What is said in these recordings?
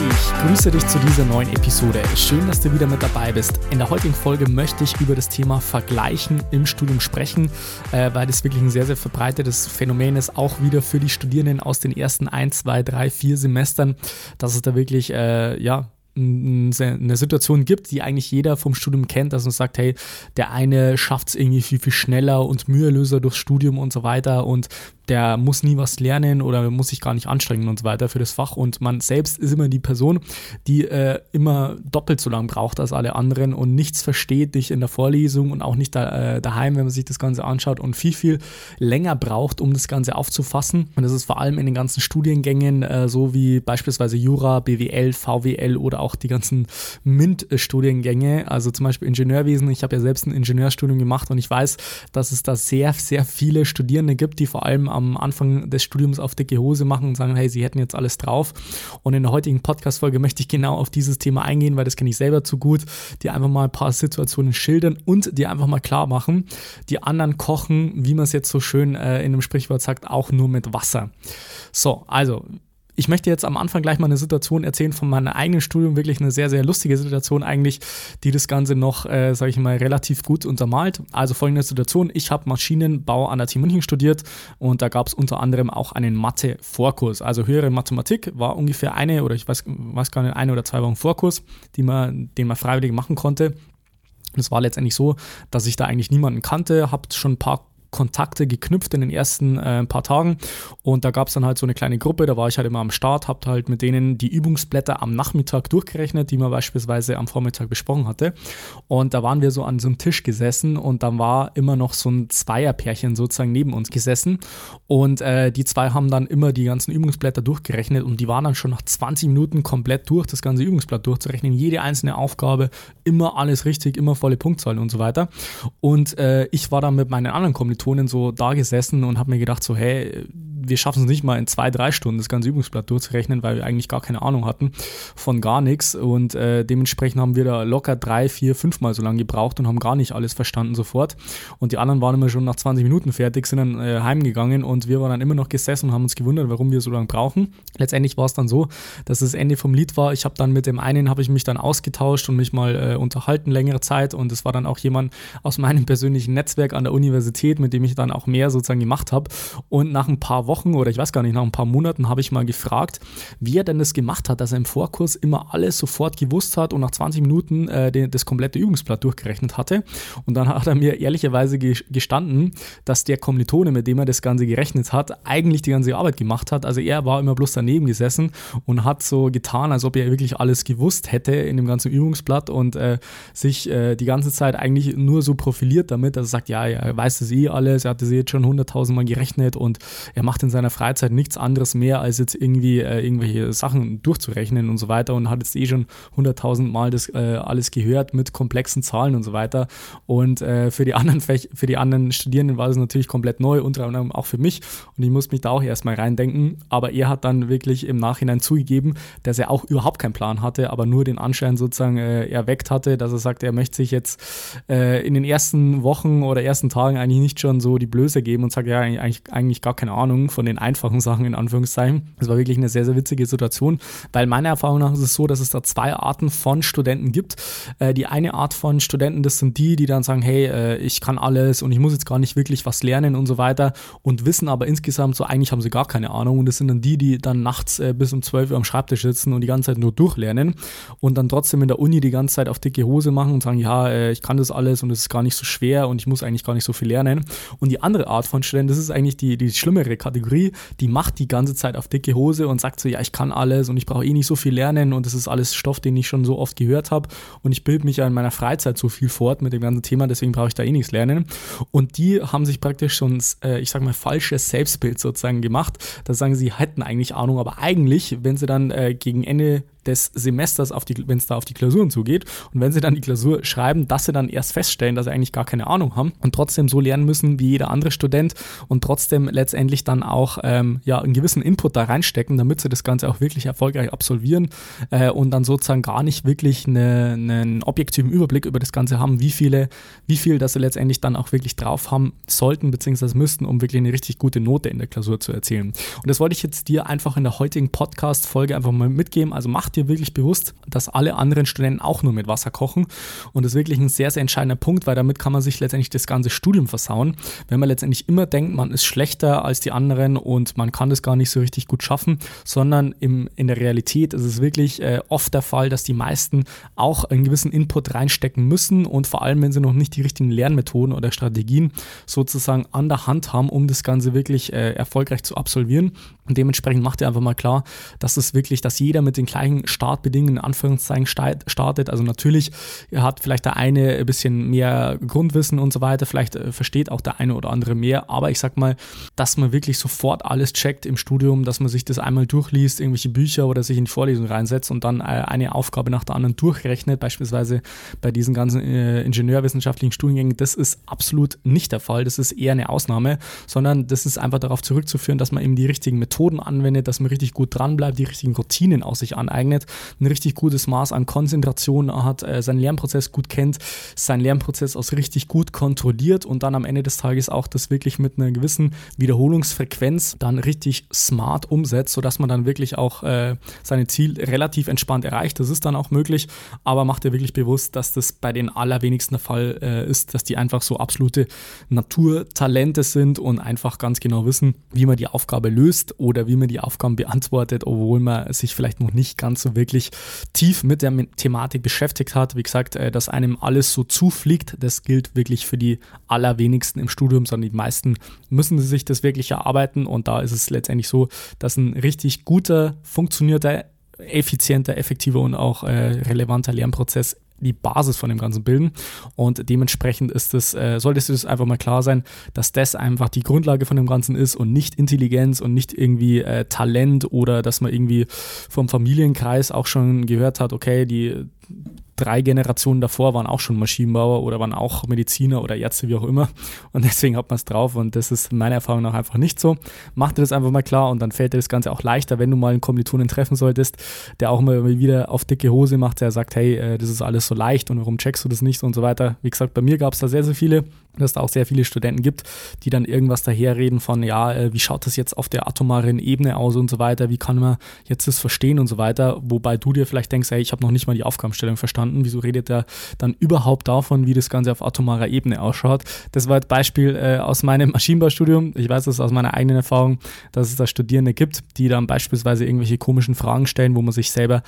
Ich grüße dich zu dieser neuen Episode. Schön, dass du wieder mit dabei bist. In der heutigen Folge möchte ich über das Thema Vergleichen im Studium sprechen, äh, weil das wirklich ein sehr, sehr verbreitetes Phänomen ist, auch wieder für die Studierenden aus den ersten 1, 2, 3, 4 Semestern, dass es da wirklich, äh, ja, eine Situation gibt, die eigentlich jeder vom Studium kennt, dass man sagt, hey, der eine schafft es irgendwie viel, viel schneller und mühelöser durchs Studium und so weiter und der muss nie was lernen oder muss sich gar nicht anstrengen und so weiter für das Fach. Und man selbst ist immer die Person, die äh, immer doppelt so lang braucht als alle anderen und nichts versteht, dich in der Vorlesung und auch nicht da, äh, daheim, wenn man sich das Ganze anschaut und viel, viel länger braucht, um das Ganze aufzufassen. Und das ist vor allem in den ganzen Studiengängen, äh, so wie beispielsweise Jura, BWL, VWL oder auch die ganzen MINT-Studiengänge, also zum Beispiel Ingenieurwesen. Ich habe ja selbst ein Ingenieurstudium gemacht und ich weiß, dass es da sehr, sehr viele Studierende gibt, die vor allem am Anfang des Studiums auf dicke Hose machen und sagen, hey, sie hätten jetzt alles drauf. Und in der heutigen Podcast-Folge möchte ich genau auf dieses Thema eingehen, weil das kenne ich selber zu gut, die einfach mal ein paar Situationen schildern und die einfach mal klar machen, die anderen kochen, wie man es jetzt so schön äh, in einem Sprichwort sagt, auch nur mit Wasser. So, also ich möchte jetzt am Anfang gleich mal eine Situation erzählen von meinem eigenen Studium, wirklich eine sehr, sehr lustige Situation eigentlich, die das Ganze noch, äh, sage ich mal, relativ gut untermalt. Also folgende Situation, ich habe Maschinenbau an der TU München studiert und da gab es unter anderem auch einen Mathe-Vorkurs. Also höhere Mathematik war ungefähr eine oder ich weiß, weiß gar nicht, eine oder zwei Wochen Vorkurs, die man, den man freiwillig machen konnte. Es war letztendlich so, dass ich da eigentlich niemanden kannte, habe schon ein paar Kontakte geknüpft in den ersten äh, paar Tagen. Und da gab es dann halt so eine kleine Gruppe, da war ich halt immer am Start, hab halt mit denen die Übungsblätter am Nachmittag durchgerechnet, die man beispielsweise am Vormittag besprochen hatte. Und da waren wir so an so einem Tisch gesessen und dann war immer noch so ein Zweierpärchen sozusagen neben uns gesessen. Und äh, die zwei haben dann immer die ganzen Übungsblätter durchgerechnet und die waren dann schon nach 20 Minuten komplett durch, das ganze Übungsblatt durchzurechnen, jede einzelne Aufgabe, immer alles richtig, immer volle Punktzahlen und so weiter. Und äh, ich war dann mit meinen anderen Kommilitonen Kommilitonen so da gesessen und habe mir gedacht, so, hey, wir schaffen es nicht mal in zwei, drei Stunden das ganze Übungsblatt durchzurechnen, weil wir eigentlich gar keine Ahnung hatten von gar nichts. Und äh, dementsprechend haben wir da locker drei, vier, fünfmal so lange gebraucht und haben gar nicht alles verstanden sofort. Und die anderen waren immer schon nach 20 Minuten fertig, sind dann äh, heimgegangen und wir waren dann immer noch gesessen und haben uns gewundert, warum wir so lange brauchen. Letztendlich war es dann so, dass das Ende vom Lied war. Ich habe dann mit dem einen, habe ich mich dann ausgetauscht und mich mal äh, unterhalten längere Zeit und es war dann auch jemand aus meinem persönlichen Netzwerk an der Universität, mit dem ich dann auch mehr sozusagen gemacht habe. Und nach ein paar Wochen oder ich weiß gar nicht, nach ein paar Monaten habe ich mal gefragt, wie er denn das gemacht hat, dass er im Vorkurs immer alles sofort gewusst hat und nach 20 Minuten äh, den, das komplette Übungsblatt durchgerechnet hatte. Und dann hat er mir ehrlicherweise gestanden, dass der Kommilitone, mit dem er das Ganze gerechnet hat, eigentlich die ganze Arbeit gemacht hat. Also er war immer bloß daneben gesessen und hat so getan, als ob er wirklich alles gewusst hätte in dem ganzen Übungsblatt und äh, sich äh, die ganze Zeit eigentlich nur so profiliert damit, dass er sagt, ja, er weiß das eh alles, er hat das jetzt schon hunderttausendmal gerechnet und er macht in seiner Freizeit nichts anderes mehr, als jetzt irgendwie äh, irgendwelche Sachen durchzurechnen und so weiter und hat jetzt eh schon hunderttausend Mal das äh, alles gehört mit komplexen Zahlen und so weiter. Und äh, für, die anderen Fäch für die anderen Studierenden war das natürlich komplett neu, unter anderem auch für mich. Und ich musste mich da auch erstmal reindenken. Aber er hat dann wirklich im Nachhinein zugegeben, dass er auch überhaupt keinen Plan hatte, aber nur den Anschein sozusagen äh, erweckt hatte, dass er sagt, er möchte sich jetzt äh, in den ersten Wochen oder ersten Tagen eigentlich nicht schon so die Blöße geben und sagt, ja, eigentlich, eigentlich gar keine Ahnung von den einfachen Sachen in Anführungszeichen. Das war wirklich eine sehr, sehr witzige Situation, weil meiner Erfahrung nach ist es so, dass es da zwei Arten von Studenten gibt. Äh, die eine Art von Studenten, das sind die, die dann sagen, hey, äh, ich kann alles und ich muss jetzt gar nicht wirklich was lernen und so weiter und wissen aber insgesamt so, eigentlich haben sie gar keine Ahnung und das sind dann die, die dann nachts äh, bis um 12 Uhr am Schreibtisch sitzen und die ganze Zeit nur durchlernen und dann trotzdem in der Uni die ganze Zeit auf dicke Hose machen und sagen, ja, äh, ich kann das alles und es ist gar nicht so schwer und ich muss eigentlich gar nicht so viel lernen. Und die andere Art von Studenten, das ist eigentlich die, die schlimmere Kategorie, die macht die ganze Zeit auf dicke Hose und sagt so, ja, ich kann alles und ich brauche eh nicht so viel lernen und das ist alles Stoff, den ich schon so oft gehört habe und ich bilde mich ja in meiner Freizeit so viel fort mit dem ganzen Thema, deswegen brauche ich da eh nichts lernen. Und die haben sich praktisch schon, äh, ich sag mal, falsches Selbstbild sozusagen gemacht. Da sagen sie, hätten eigentlich Ahnung, aber eigentlich, wenn sie dann äh, gegen Ende des Semesters, wenn es da auf die Klausuren zugeht. Und wenn sie dann die Klausur schreiben, dass sie dann erst feststellen, dass sie eigentlich gar keine Ahnung haben und trotzdem so lernen müssen wie jeder andere Student und trotzdem letztendlich dann auch ähm, ja, einen gewissen Input da reinstecken, damit sie das Ganze auch wirklich erfolgreich absolvieren äh, und dann sozusagen gar nicht wirklich eine, einen objektiven Überblick über das Ganze haben, wie viele, wie viel dass sie letztendlich dann auch wirklich drauf haben sollten bzw. müssten, um wirklich eine richtig gute Note in der Klausur zu erzielen. Und das wollte ich jetzt dir einfach in der heutigen Podcast-Folge einfach mal mitgeben. Also mach dir wirklich bewusst, dass alle anderen Studenten auch nur mit Wasser kochen. Und das ist wirklich ein sehr, sehr entscheidender Punkt, weil damit kann man sich letztendlich das ganze Studium versauen. Wenn man letztendlich immer denkt, man ist schlechter als die anderen und man kann das gar nicht so richtig gut schaffen, sondern im, in der Realität ist es wirklich äh, oft der Fall, dass die meisten auch einen gewissen Input reinstecken müssen und vor allem, wenn sie noch nicht die richtigen Lernmethoden oder Strategien sozusagen an der Hand haben, um das Ganze wirklich äh, erfolgreich zu absolvieren. Und dementsprechend macht ihr einfach mal klar, dass es wirklich, dass jeder mit den gleichen Startbedingungen in Anführungszeichen startet. Also natürlich hat vielleicht der eine ein bisschen mehr Grundwissen und so weiter, vielleicht äh, versteht auch der eine oder andere mehr, aber ich sag mal, dass man wirklich sofort alles checkt im Studium, dass man sich das einmal durchliest, irgendwelche Bücher oder sich in die Vorlesung reinsetzt und dann äh, eine Aufgabe nach der anderen durchrechnet, beispielsweise bei diesen ganzen äh, ingenieurwissenschaftlichen Studiengängen, das ist absolut nicht der Fall, das ist eher eine Ausnahme, sondern das ist einfach darauf zurückzuführen, dass man eben die richtigen Methoden anwendet, dass man richtig gut dran bleibt, die richtigen Routinen aus sich aneignet, ein richtig gutes Maß an Konzentration hat, äh, seinen Lernprozess gut kennt, seinen Lernprozess auch richtig gut kontrolliert und dann am Ende des Tages auch das wirklich mit einer gewissen Wiederholungsfrequenz dann richtig smart umsetzt, sodass man dann wirklich auch äh, seine Ziel relativ entspannt erreicht. Das ist dann auch möglich, aber macht dir wirklich bewusst, dass das bei den allerwenigsten der Fall äh, ist, dass die einfach so absolute Naturtalente sind und einfach ganz genau wissen, wie man die Aufgabe löst oder wie man die Aufgaben beantwortet, obwohl man sich vielleicht noch nicht ganz so wirklich tief mit der Thematik beschäftigt hat. Wie gesagt, äh, dass einem alles so zufliegt, das gilt wirklich für die allerwenigsten im Studium, sondern die meisten müssen sich das wirklich erarbeiten und da ist es letztendlich so, dass ein richtig guter, funktionierter effizienter, effektiver und auch äh, relevanter Lernprozess die Basis von dem Ganzen bilden. Und dementsprechend ist es, äh, sollte es einfach mal klar sein, dass das einfach die Grundlage von dem Ganzen ist und nicht Intelligenz und nicht irgendwie äh, Talent oder dass man irgendwie vom Familienkreis auch schon gehört hat, okay, die drei Generationen davor waren auch schon Maschinenbauer oder waren auch Mediziner oder Ärzte, wie auch immer. Und deswegen hat man es drauf und das ist meiner Erfahrung nach einfach nicht so. Mach dir das einfach mal klar und dann fällt dir das Ganze auch leichter, wenn du mal einen Kommilitonen treffen solltest, der auch mal wieder auf dicke Hose macht, der sagt, hey, äh, das ist alles so leicht und warum checkst du das nicht und so weiter. Wie gesagt, bei mir gab es da sehr, sehr viele dass da auch sehr viele Studenten gibt, die dann irgendwas daherreden von, ja, äh, wie schaut das jetzt auf der atomaren Ebene aus und so weiter, wie kann man jetzt das verstehen und so weiter, wobei du dir vielleicht denkst, hey, ich habe noch nicht mal die Aufgabenstellung verstanden, wieso redet er dann überhaupt davon, wie das Ganze auf atomarer Ebene ausschaut. Das war ein Beispiel äh, aus meinem Maschinenbaustudium, ich weiß das aus meiner eigenen Erfahrung, dass es da Studierende gibt, die dann beispielsweise irgendwelche komischen Fragen stellen, wo man sich selber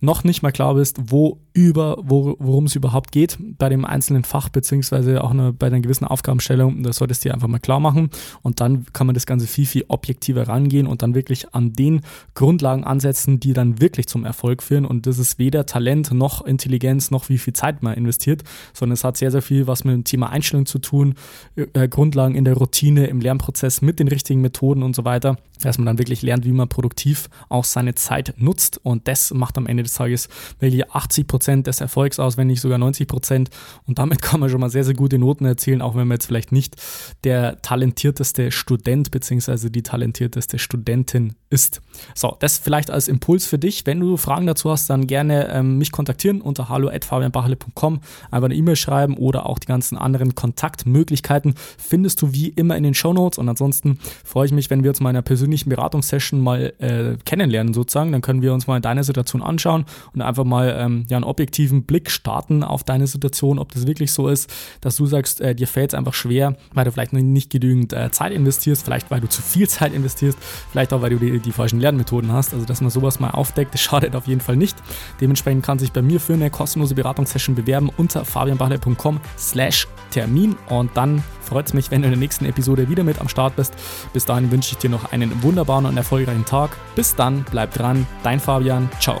noch nicht mal klar ist, wo über, wo, worum es überhaupt geht bei dem einzelnen Fach, beziehungsweise auch eine, bei einer gewissen Aufgabenstellung. Das solltest du dir einfach mal klar machen. Und dann kann man das Ganze viel, viel objektiver rangehen und dann wirklich an den Grundlagen ansetzen, die dann wirklich zum Erfolg führen. Und das ist weder Talent noch Intelligenz noch wie viel Zeit man investiert, sondern es hat sehr, sehr viel was mit dem Thema Einstellung zu tun, äh, Grundlagen in der Routine, im Lernprozess mit den richtigen Methoden und so weiter, dass man dann wirklich lernt, wie man produktiv auch seine Zeit nutzt. Und das macht am Ende des Tages wirklich 80 Prozent Prozent des Erfolgs aus, wenn nicht sogar 90 Prozent. Und damit kann man schon mal sehr, sehr gute Noten erzielen, auch wenn man jetzt vielleicht nicht der talentierteste Student bzw. die talentierteste Studentin ist. So, das vielleicht als Impuls für dich. Wenn du Fragen dazu hast, dann gerne ähm, mich kontaktieren unter hallo.fabianbachele.com, einfach eine E-Mail schreiben oder auch die ganzen anderen Kontaktmöglichkeiten findest du wie immer in den Show Notes. Und ansonsten freue ich mich, wenn wir uns mal in einer persönlichen Beratungssession mal äh, kennenlernen sozusagen. Dann können wir uns mal deine Situation anschauen und einfach mal ähm, ja, einen objektiven Blick starten auf deine Situation, ob das wirklich so ist, dass du sagst, äh, dir fällt es einfach schwer, weil du vielleicht nicht genügend äh, Zeit investierst, vielleicht weil du zu viel Zeit investierst, vielleicht auch weil du die, die falschen Lernmethoden hast. Also dass man sowas mal aufdeckt, das schadet auf jeden Fall nicht. Dementsprechend kann sich bei mir für eine kostenlose Beratungssession bewerben unter fabianbachle.com slash Termin und dann freut es mich, wenn du in der nächsten Episode wieder mit am Start bist. Bis dahin wünsche ich dir noch einen wunderbaren und erfolgreichen Tag. Bis dann, bleib dran, dein Fabian, ciao.